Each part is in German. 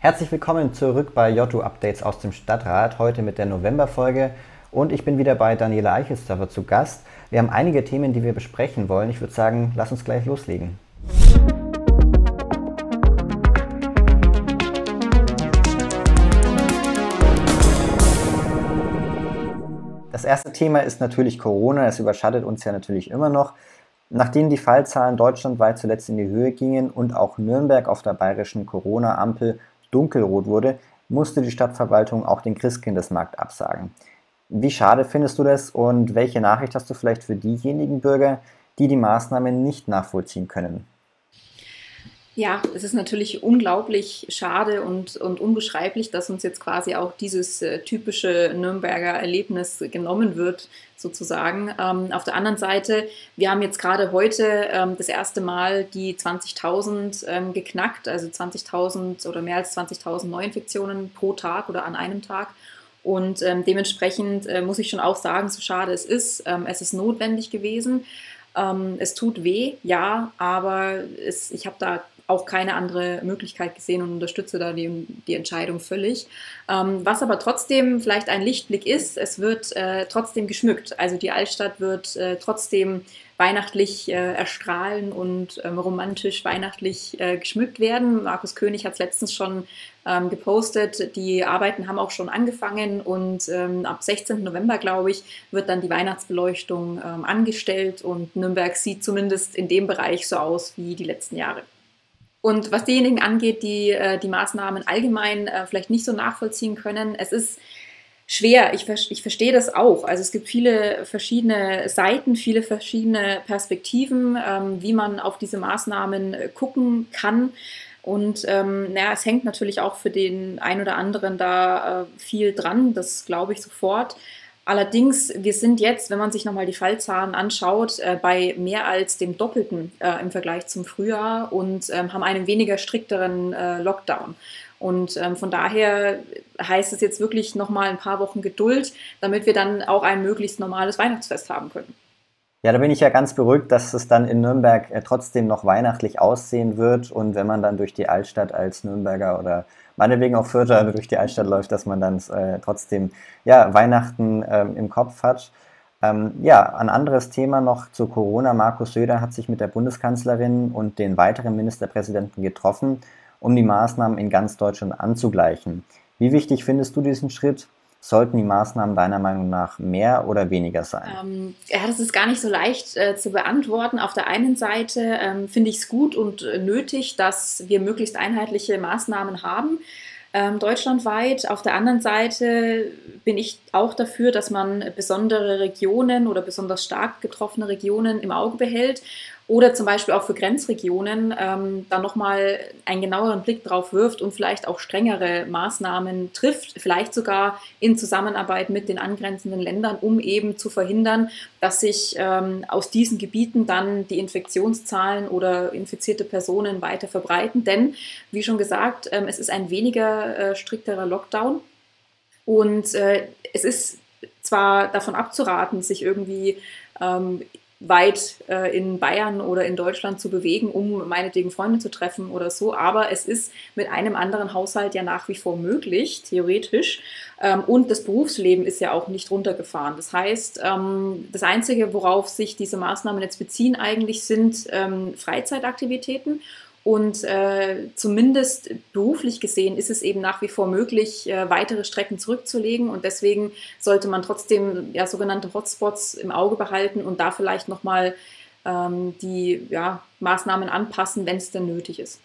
Herzlich willkommen zurück bei Jotto Updates aus dem Stadtrat, heute mit der Novemberfolge und ich bin wieder bei Daniela Eichelsdorfer zu Gast. Wir haben einige Themen, die wir besprechen wollen. Ich würde sagen, lass uns gleich loslegen. Das erste Thema ist natürlich Corona. Es überschattet uns ja natürlich immer noch. Nachdem die Fallzahlen deutschlandweit zuletzt in die Höhe gingen und auch Nürnberg auf der bayerischen Corona-Ampel dunkelrot wurde, musste die Stadtverwaltung auch den Christkindesmarkt absagen. Wie schade findest du das und welche Nachricht hast du vielleicht für diejenigen Bürger, die die Maßnahmen nicht nachvollziehen können? Ja, es ist natürlich unglaublich schade und, und unbeschreiblich, dass uns jetzt quasi auch dieses äh, typische Nürnberger Erlebnis genommen wird, sozusagen. Ähm, auf der anderen Seite, wir haben jetzt gerade heute ähm, das erste Mal die 20.000 ähm, geknackt, also 20.000 oder mehr als 20.000 Neuinfektionen pro Tag oder an einem Tag. Und ähm, dementsprechend äh, muss ich schon auch sagen, so schade es ist, ähm, es ist notwendig gewesen. Ähm, es tut weh, ja, aber es, ich habe da auch keine andere Möglichkeit gesehen und unterstütze da die, die Entscheidung völlig. Ähm, was aber trotzdem vielleicht ein Lichtblick ist, es wird äh, trotzdem geschmückt. Also die Altstadt wird äh, trotzdem weihnachtlich äh, erstrahlen und ähm, romantisch weihnachtlich äh, geschmückt werden. Markus König hat es letztens schon ähm, gepostet. Die Arbeiten haben auch schon angefangen und ähm, ab 16. November, glaube ich, wird dann die Weihnachtsbeleuchtung ähm, angestellt und Nürnberg sieht zumindest in dem Bereich so aus wie die letzten Jahre. Und was diejenigen angeht, die äh, die Maßnahmen allgemein äh, vielleicht nicht so nachvollziehen können, es ist schwer. Ich, ich verstehe das auch. Also es gibt viele verschiedene Seiten, viele verschiedene Perspektiven, ähm, wie man auf diese Maßnahmen äh, gucken kann. Und ähm, naja, es hängt natürlich auch für den einen oder anderen da äh, viel dran, das glaube ich sofort. Allerdings, wir sind jetzt, wenn man sich nochmal die Fallzahlen anschaut, äh, bei mehr als dem Doppelten äh, im Vergleich zum Frühjahr und ähm, haben einen weniger strikteren äh, Lockdown. Und ähm, von daher heißt es jetzt wirklich nochmal ein paar Wochen Geduld, damit wir dann auch ein möglichst normales Weihnachtsfest haben können. Ja, da bin ich ja ganz beruhigt, dass es dann in Nürnberg äh, trotzdem noch weihnachtlich aussehen wird und wenn man dann durch die Altstadt als Nürnberger oder meinetwegen auch Fürther durch die Altstadt läuft, dass man dann äh, trotzdem ja, Weihnachten ähm, im Kopf hat. Ähm, ja, ein anderes Thema noch zu Corona. Markus Söder hat sich mit der Bundeskanzlerin und den weiteren Ministerpräsidenten getroffen, um die Maßnahmen in ganz Deutschland anzugleichen. Wie wichtig findest du diesen Schritt? Sollten die Maßnahmen deiner Meinung nach mehr oder weniger sein? Ähm, ja, das ist gar nicht so leicht äh, zu beantworten. Auf der einen Seite ähm, finde ich es gut und äh, nötig, dass wir möglichst einheitliche Maßnahmen haben. Ähm, deutschlandweit. Auf der anderen Seite bin ich auch dafür, dass man besondere Regionen oder besonders stark getroffene Regionen im Auge behält oder zum Beispiel auch für Grenzregionen ähm, dann nochmal einen genaueren Blick drauf wirft und vielleicht auch strengere Maßnahmen trifft, vielleicht sogar in Zusammenarbeit mit den angrenzenden Ländern, um eben zu verhindern, dass sich ähm, aus diesen Gebieten dann die Infektionszahlen oder infizierte Personen weiter verbreiten. Denn, wie schon gesagt, ähm, es ist ein weniger äh, strikterer Lockdown und äh, es ist zwar davon abzuraten, sich irgendwie ähm, weit äh, in Bayern oder in Deutschland zu bewegen, um meinetwegen Freunde zu treffen oder so. Aber es ist mit einem anderen Haushalt ja nach wie vor möglich, theoretisch. Ähm, und das Berufsleben ist ja auch nicht runtergefahren. Das heißt, ähm, das Einzige, worauf sich diese Maßnahmen jetzt beziehen, eigentlich sind ähm, Freizeitaktivitäten. Und äh, zumindest beruflich gesehen ist es eben nach wie vor möglich, äh, weitere Strecken zurückzulegen. Und deswegen sollte man trotzdem ja, sogenannte Hotspots im Auge behalten und da vielleicht nochmal ähm, die ja, Maßnahmen anpassen, wenn es denn nötig ist.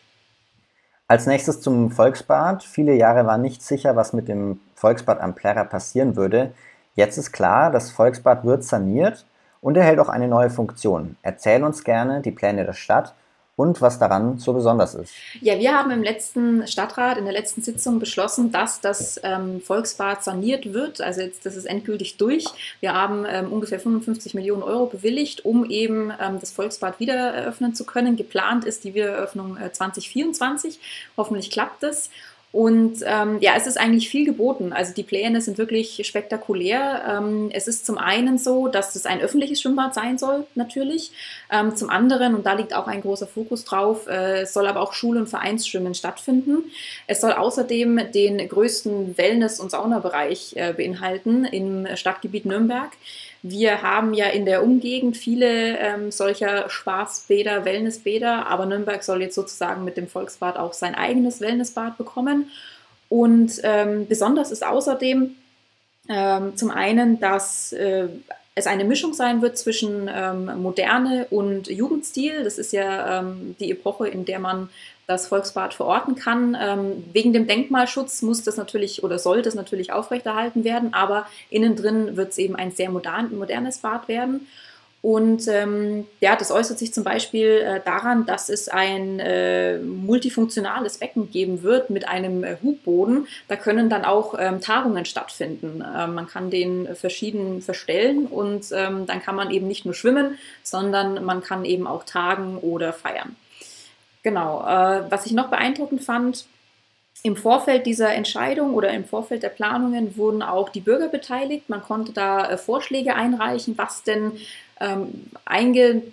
Als nächstes zum Volksbad. Viele Jahre war nicht sicher, was mit dem Volksbad am Plärrer passieren würde. Jetzt ist klar, das Volksbad wird saniert und erhält auch eine neue Funktion. Erzähl uns gerne die Pläne der Stadt und was daran so besonders ist. Ja, wir haben im letzten Stadtrat, in der letzten Sitzung beschlossen, dass das ähm, Volksbad saniert wird. Also jetzt, das ist endgültig durch. Wir haben ähm, ungefähr 55 Millionen Euro bewilligt, um eben ähm, das Volksbad wieder eröffnen zu können. Geplant ist die Wiedereröffnung äh, 2024. Hoffentlich klappt es. Und ähm, ja, es ist eigentlich viel geboten. Also die Pläne sind wirklich spektakulär. Ähm, es ist zum einen so, dass es ein öffentliches Schwimmbad sein soll, natürlich. Ähm, zum anderen, und da liegt auch ein großer Fokus drauf, äh, soll aber auch Schul- und Vereinsschwimmen stattfinden. Es soll außerdem den größten Wellness- und Saunabereich äh, beinhalten im Stadtgebiet Nürnberg. Wir haben ja in der Umgegend viele ähm, solcher Spaßbäder, Wellnessbäder, aber Nürnberg soll jetzt sozusagen mit dem Volksbad auch sein eigenes Wellnessbad bekommen. Und ähm, besonders ist außerdem ähm, zum einen, dass äh, es eine Mischung sein wird zwischen ähm, Moderne und Jugendstil. Das ist ja ähm, die Epoche, in der man das Volksbad verorten kann. Ähm, wegen dem Denkmalschutz muss das natürlich oder soll das natürlich aufrechterhalten werden, aber innen drin wird es eben ein sehr modern, modernes Bad werden. Und ähm, ja, das äußert sich zum Beispiel äh, daran, dass es ein äh, multifunktionales Becken geben wird mit einem äh, Hubboden. Da können dann auch ähm, Tagungen stattfinden. Ähm, man kann den verschieden verstellen und ähm, dann kann man eben nicht nur schwimmen, sondern man kann eben auch tagen oder feiern. Genau. Äh, was ich noch beeindruckend fand, im Vorfeld dieser Entscheidung oder im Vorfeld der Planungen wurden auch die Bürger beteiligt. Man konnte da äh, Vorschläge einreichen, was denn ähm, eingetragen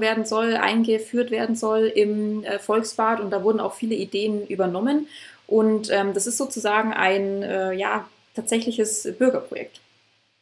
werden soll, eingeführt werden soll im äh, Volksbad. Und da wurden auch viele Ideen übernommen. Und ähm, das ist sozusagen ein äh, ja, tatsächliches Bürgerprojekt.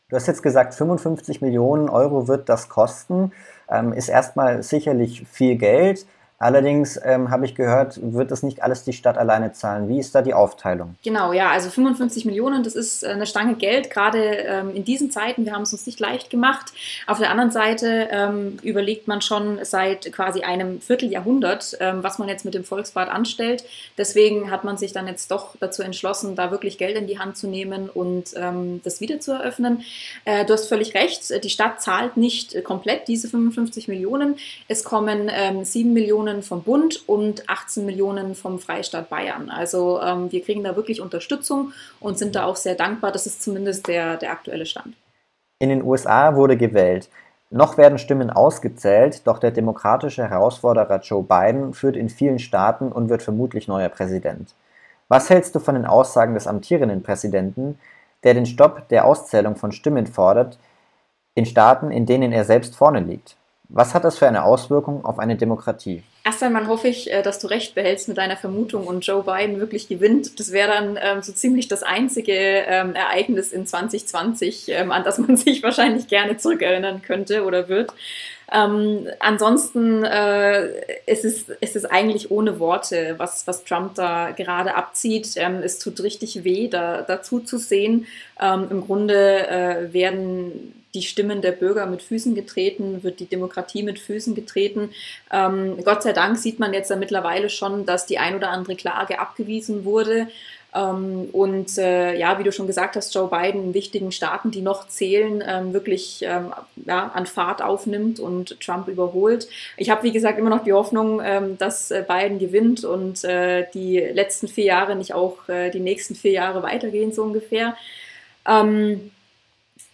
Du hast jetzt gesagt, 55 Millionen Euro wird das kosten. Ähm, ist erstmal sicherlich viel Geld. Allerdings ähm, habe ich gehört, wird das nicht alles die Stadt alleine zahlen. Wie ist da die Aufteilung? Genau, ja, also 55 Millionen, das ist äh, eine Stange Geld, gerade ähm, in diesen Zeiten. Wir haben es uns nicht leicht gemacht. Auf der anderen Seite ähm, überlegt man schon seit quasi einem Vierteljahrhundert, ähm, was man jetzt mit dem Volksbad anstellt. Deswegen hat man sich dann jetzt doch dazu entschlossen, da wirklich Geld in die Hand zu nehmen und ähm, das wieder zu eröffnen. Äh, du hast völlig recht, die Stadt zahlt nicht komplett diese 55 Millionen. Es kommen ähm, 7 Millionen Millionen vom Bund und 18 Millionen vom Freistaat Bayern. Also ähm, wir kriegen da wirklich Unterstützung und sind da auch sehr dankbar. Das ist zumindest der, der aktuelle Stand. In den USA wurde gewählt. Noch werden Stimmen ausgezählt, doch der demokratische Herausforderer Joe Biden führt in vielen Staaten und wird vermutlich neuer Präsident. Was hältst du von den Aussagen des amtierenden Präsidenten, der den Stopp der Auszählung von Stimmen fordert, in Staaten, in denen er selbst vorne liegt? Was hat das für eine Auswirkung auf eine Demokratie? Erst einmal hoffe ich, äh, dass du recht behältst mit deiner Vermutung und Joe Biden wirklich gewinnt. Das wäre dann ähm, so ziemlich das einzige ähm, Ereignis in 2020, ähm, an das man sich wahrscheinlich gerne zurückerinnern könnte oder wird. Ähm, ansonsten äh, ist, es, ist eigentlich ohne Worte, was, was Trump da gerade abzieht. Ähm, es tut richtig weh, da, dazu zu sehen. Ähm, Im Grunde äh, werden die Stimmen der Bürger mit Füßen getreten, wird die Demokratie mit Füßen getreten. Ähm, Gott sei Dank sieht man jetzt ja mittlerweile schon, dass die ein oder andere Klage abgewiesen wurde. Ähm, und äh, ja, wie du schon gesagt hast, Joe Biden in wichtigen Staaten, die noch zählen, ähm, wirklich ähm, ja, an Fahrt aufnimmt und Trump überholt. Ich habe, wie gesagt, immer noch die Hoffnung, ähm, dass äh, Biden gewinnt und äh, die letzten vier Jahre nicht auch äh, die nächsten vier Jahre weitergehen, so ungefähr. Ähm,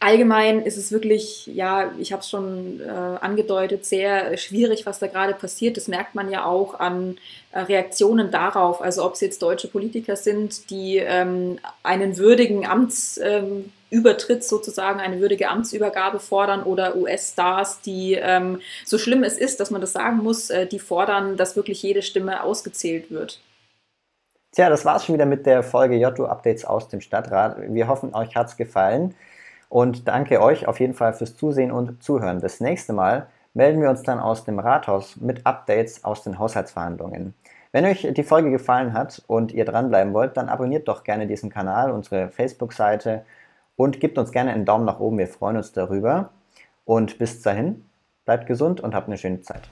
allgemein ist es wirklich, ja, ich habe es schon äh, angedeutet, sehr schwierig, was da gerade passiert. Das merkt man ja auch an äh, Reaktionen darauf. Also ob es jetzt deutsche Politiker sind, die ähm, einen würdigen Amtsübertritt ähm, sozusagen, eine würdige Amtsübergabe fordern oder US-Stars, die, ähm, so schlimm es ist, dass man das sagen muss, äh, die fordern, dass wirklich jede Stimme ausgezählt wird. Tja, das war's schon wieder mit der Folge Jotto Updates aus dem Stadtrat. Wir hoffen, euch hat's gefallen. Und danke euch auf jeden Fall fürs Zusehen und Zuhören. Das nächste Mal melden wir uns dann aus dem Rathaus mit Updates aus den Haushaltsverhandlungen. Wenn euch die Folge gefallen hat und ihr dranbleiben wollt, dann abonniert doch gerne diesen Kanal, unsere Facebook-Seite und gebt uns gerne einen Daumen nach oben. Wir freuen uns darüber. Und bis dahin, bleibt gesund und habt eine schöne Zeit.